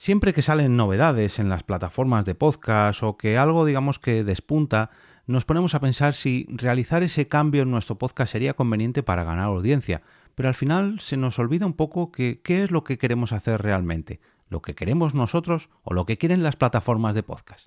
Siempre que salen novedades en las plataformas de podcast o que algo digamos que despunta, nos ponemos a pensar si realizar ese cambio en nuestro podcast sería conveniente para ganar audiencia, pero al final se nos olvida un poco que qué es lo que queremos hacer realmente, lo que queremos nosotros o lo que quieren las plataformas de podcast.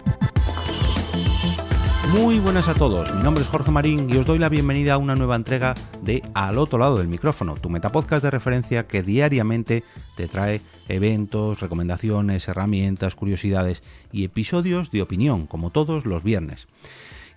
Muy buenas a todos, mi nombre es Jorge Marín y os doy la bienvenida a una nueva entrega de Al otro lado del micrófono, tu metapodcast de referencia que diariamente te trae eventos, recomendaciones, herramientas, curiosidades y episodios de opinión, como todos los viernes.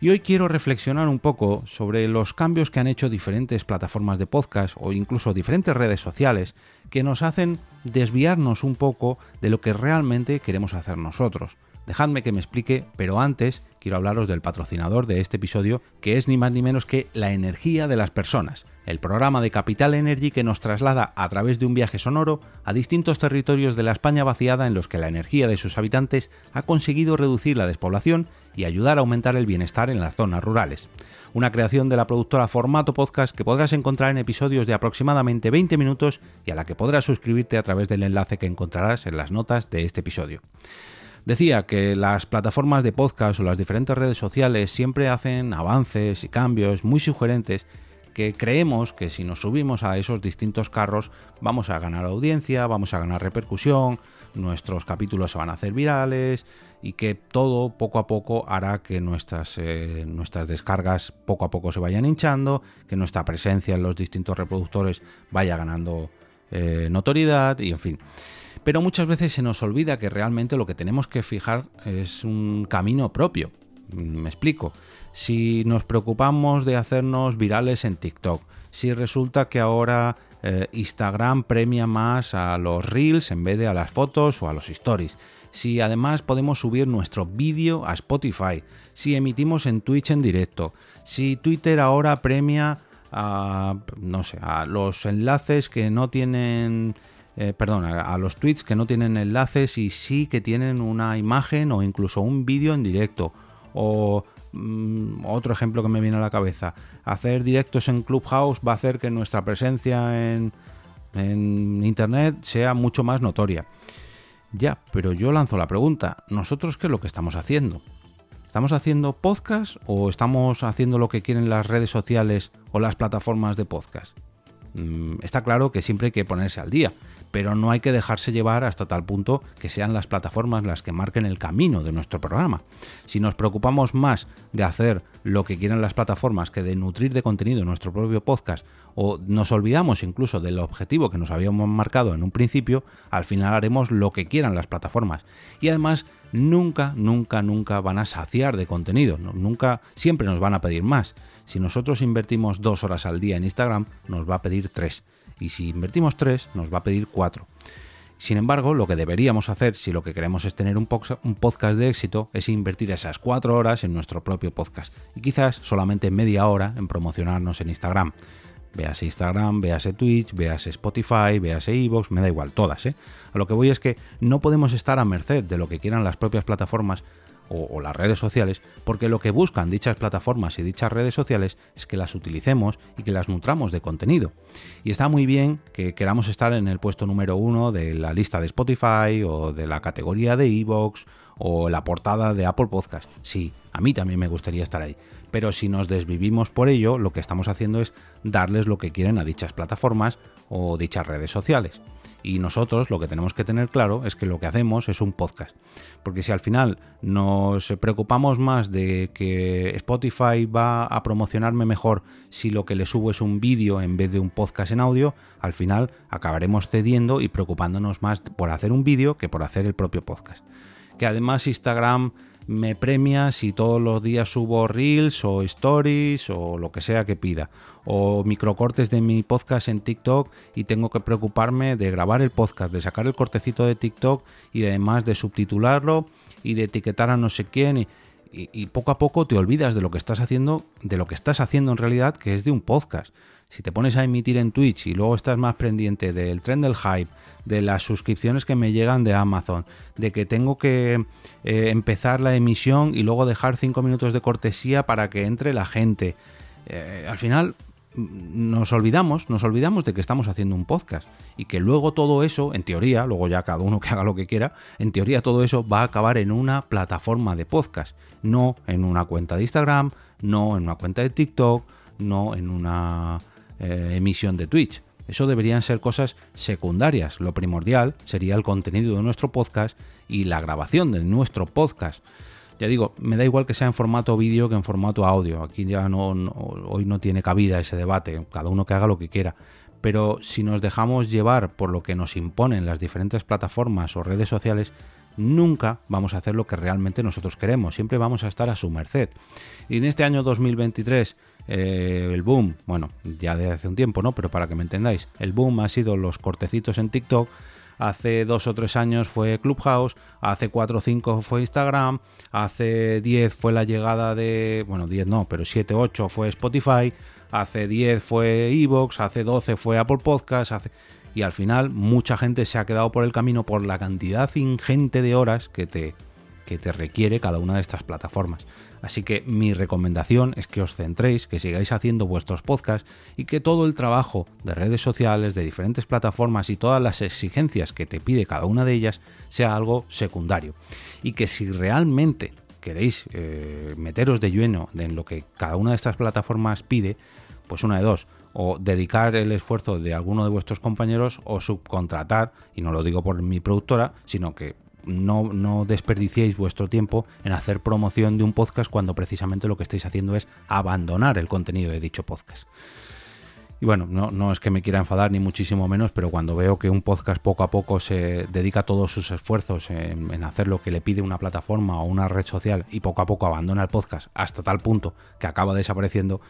Y hoy quiero reflexionar un poco sobre los cambios que han hecho diferentes plataformas de podcast o incluso diferentes redes sociales que nos hacen desviarnos un poco de lo que realmente queremos hacer nosotros. Dejadme que me explique, pero antes quiero hablaros del patrocinador de este episodio, que es ni más ni menos que la energía de las personas, el programa de Capital Energy que nos traslada a través de un viaje sonoro a distintos territorios de la España vaciada en los que la energía de sus habitantes ha conseguido reducir la despoblación y ayudar a aumentar el bienestar en las zonas rurales. Una creación de la productora Formato Podcast que podrás encontrar en episodios de aproximadamente 20 minutos y a la que podrás suscribirte a través del enlace que encontrarás en las notas de este episodio. Decía que las plataformas de podcast o las diferentes redes sociales siempre hacen avances y cambios muy sugerentes que creemos que si nos subimos a esos distintos carros vamos a ganar audiencia, vamos a ganar repercusión, nuestros capítulos se van a hacer virales y que todo poco a poco hará que nuestras, eh, nuestras descargas poco a poco se vayan hinchando, que nuestra presencia en los distintos reproductores vaya ganando eh, notoriedad y en fin pero muchas veces se nos olvida que realmente lo que tenemos que fijar es un camino propio. Me explico. Si nos preocupamos de hacernos virales en TikTok, si resulta que ahora eh, Instagram premia más a los reels en vez de a las fotos o a los stories, si además podemos subir nuestro vídeo a Spotify, si emitimos en Twitch en directo, si Twitter ahora premia a, no sé, a los enlaces que no tienen eh, perdón, a, los tweets que no tienen enlaces y sí que tienen una imagen o incluso un vídeo en directo. O mm, otro ejemplo que me viene a la cabeza, hacer directos en Clubhouse va a hacer que nuestra presencia en, en Internet sea mucho más notoria. Ya, pero yo lanzo la pregunta, ¿nosotros qué es lo que estamos haciendo? ¿Estamos haciendo podcast o estamos haciendo lo que quieren las redes sociales o las plataformas de podcast? Mm, está claro que siempre hay que ponerse al día pero no hay que dejarse llevar hasta tal punto que sean las plataformas las que marquen el camino de nuestro programa. Si nos preocupamos más de hacer lo que quieren las plataformas que de nutrir de contenido nuestro propio podcast o nos olvidamos incluso del objetivo que nos habíamos marcado en un principio, al final haremos lo que quieran las plataformas. Y además nunca, nunca, nunca van a saciar de contenido, nunca, siempre nos van a pedir más. Si nosotros invertimos dos horas al día en Instagram, nos va a pedir tres y si invertimos 3 nos va a pedir 4. Sin embargo, lo que deberíamos hacer si lo que queremos es tener un, podcast de éxito es invertir esas 4 horas en nuestro propio podcast y quizás solamente media hora en promocionarnos en Instagram. Véase Instagram, véase Twitch, véase Spotify, véase Evox, me da igual, todas, ¿eh? A lo que voy es que no podemos estar a merced de lo que quieran las propias plataformas o, las redes sociales, porque lo que buscan dichas plataformas y dichas redes sociales es que las utilicemos y que las nutramos de contenido. Y está muy bien que queramos estar en el puesto número uno de la lista de Spotify o de la categoría de Evox o la portada de Apple Podcast. Sí, a mí también me gustaría estar ahí. Pero si nos desvivimos por ello, lo que estamos haciendo es darles lo que quieren a dichas plataformas o dichas redes sociales. Y nosotros lo que tenemos que tener claro es que lo que hacemos es un podcast. Porque si al final nos preocupamos más de que Spotify va a promocionarme mejor si lo que le subo es un vídeo en vez de un podcast en audio, al final acabaremos cediendo y preocupándonos más por hacer un vídeo que por hacer el propio podcast. Que además Instagram me premia si todos los días subo reels o stories o lo que sea que pida. O microcortes de mi podcast en TikTok y tengo que preocuparme de grabar el podcast, de sacar el cortecito de TikTok y además de subtitularlo y de etiquetar a no sé quién. y, poco a poco te olvidas de lo que estás haciendo, de lo que estás haciendo en realidad, que es de un podcast. Si te pones a emitir en Twitch y luego estás más pendiente del tren del hype, de las suscripciones que me llegan de Amazon, de que tengo que eh, empezar la emisión y luego dejar cinco minutos de cortesía para que entre la gente. Eh, al final mm, nos olvidamos, nos olvidamos de que estamos haciendo un podcast y que luego todo eso, en teoría, luego ya cada uno que haga lo que quiera, en teoría todo eso va a acabar en una plataforma de podcast, no en una cuenta de Instagram, no en una cuenta de TikTok, no en una eh, emisión de Twitch. Eso deberían ser cosas secundarias. Lo primordial sería el contenido de nuestro podcast y la grabación de nuestro podcast. Ya digo, me da igual que sea en formato vídeo que en formato audio. Aquí ya no, hoy no tiene cabida ese debate. Cada uno que haga lo que quiera. Pero si nos dejamos llevar por lo que nos imponen las diferentes plataformas o redes sociales, nunca vamos a hacer lo que realmente nosotros queremos. Siempre vamos a estar a su merced. Y en este año 2023 eh, el boom, bueno, ya de hace un tiempo, ¿no? Pero para que me entendáis, el boom ha sido los cortecitos en TikTok. Hace dos o tres años fue Clubhouse, hace cuatro o cinco fue Instagram, hace diez fue la llegada de, bueno, diez no, pero siete, ocho fue Spotify, hace diez fue Evox, hace doce fue Apple Podcast, hace... y al final mucha gente se ha quedado por el camino por la cantidad ingente de horas que te, que te requiere cada una de estas plataformas. Así que mi recomendación es que os centréis, que sigáis haciendo vuestros podcasts y que todo el trabajo de redes sociales, de diferentes plataformas y todas las exigencias que te pide cada una de ellas sea algo secundario. Y que si realmente queréis eh, meteros de lleno en lo que cada una de estas plataformas pide, pues una de dos, o dedicar el esfuerzo de alguno de vuestros compañeros o subcontratar, y no lo digo por mi productora, sino que no, no desperdiciéis vuestro tiempo en hacer promoción de un podcast cuando precisamente lo que estáis haciendo es abandonar el contenido de dicho podcast. Y bueno, no, no, es que me quiera enfadar ni muchísimo menos, pero cuando veo que un podcast poco a poco se dedica todos sus esfuerzos en, en, hacer lo que le pide una plataforma o una red social y poco a poco abandona el podcast hasta tal punto que acaba desapareciendo,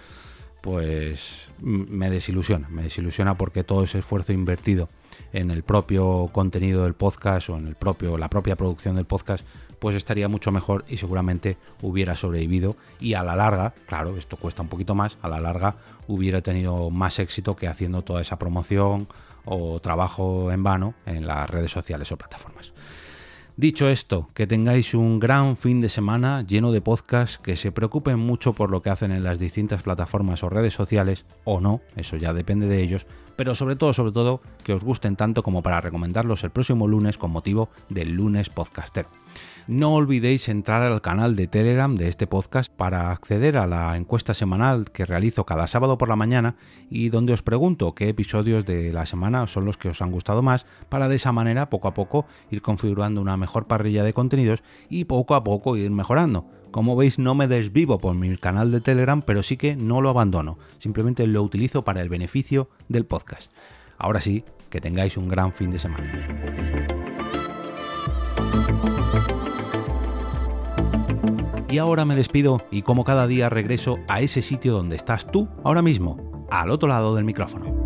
pues me desilusiona, me desilusiona porque todo ese esfuerzo invertido en el propio contenido del podcast o en el propio, la propia producción del podcast, pues estaría mucho mejor y seguramente hubiera sobrevivido y a la larga, claro, esto cuesta un poquito más, a la larga hubiera tenido más éxito que haciendo toda esa promoción o trabajo en vano en las redes sociales o plataformas. Dicho esto, que tengáis un gran fin de semana lleno de podcasts, que se preocupen mucho por lo que hacen en las distintas plataformas o redes sociales, o no, eso ya depende de ellos, pero sobre todo, sobre todo, que os gusten tanto como para recomendarlos el próximo lunes con motivo del lunes podcaster. No olvidéis entrar al canal de Telegram de este podcast para acceder a la encuesta semanal que realizo cada sábado por la mañana y donde os pregunto qué episodios de la semana son los que os han gustado más para de esa manera poco a poco ir configurando una mejor parrilla de contenidos y poco a poco ir mejorando. Como veis no me desvivo por mi canal de Telegram, pero sí que no lo abandono, simplemente lo utilizo para el beneficio del podcast. Ahora sí, que tengáis un gran fin de semana. Y ahora me despido y como cada día regreso a ese sitio donde estás tú ahora mismo, al otro lado del micrófono.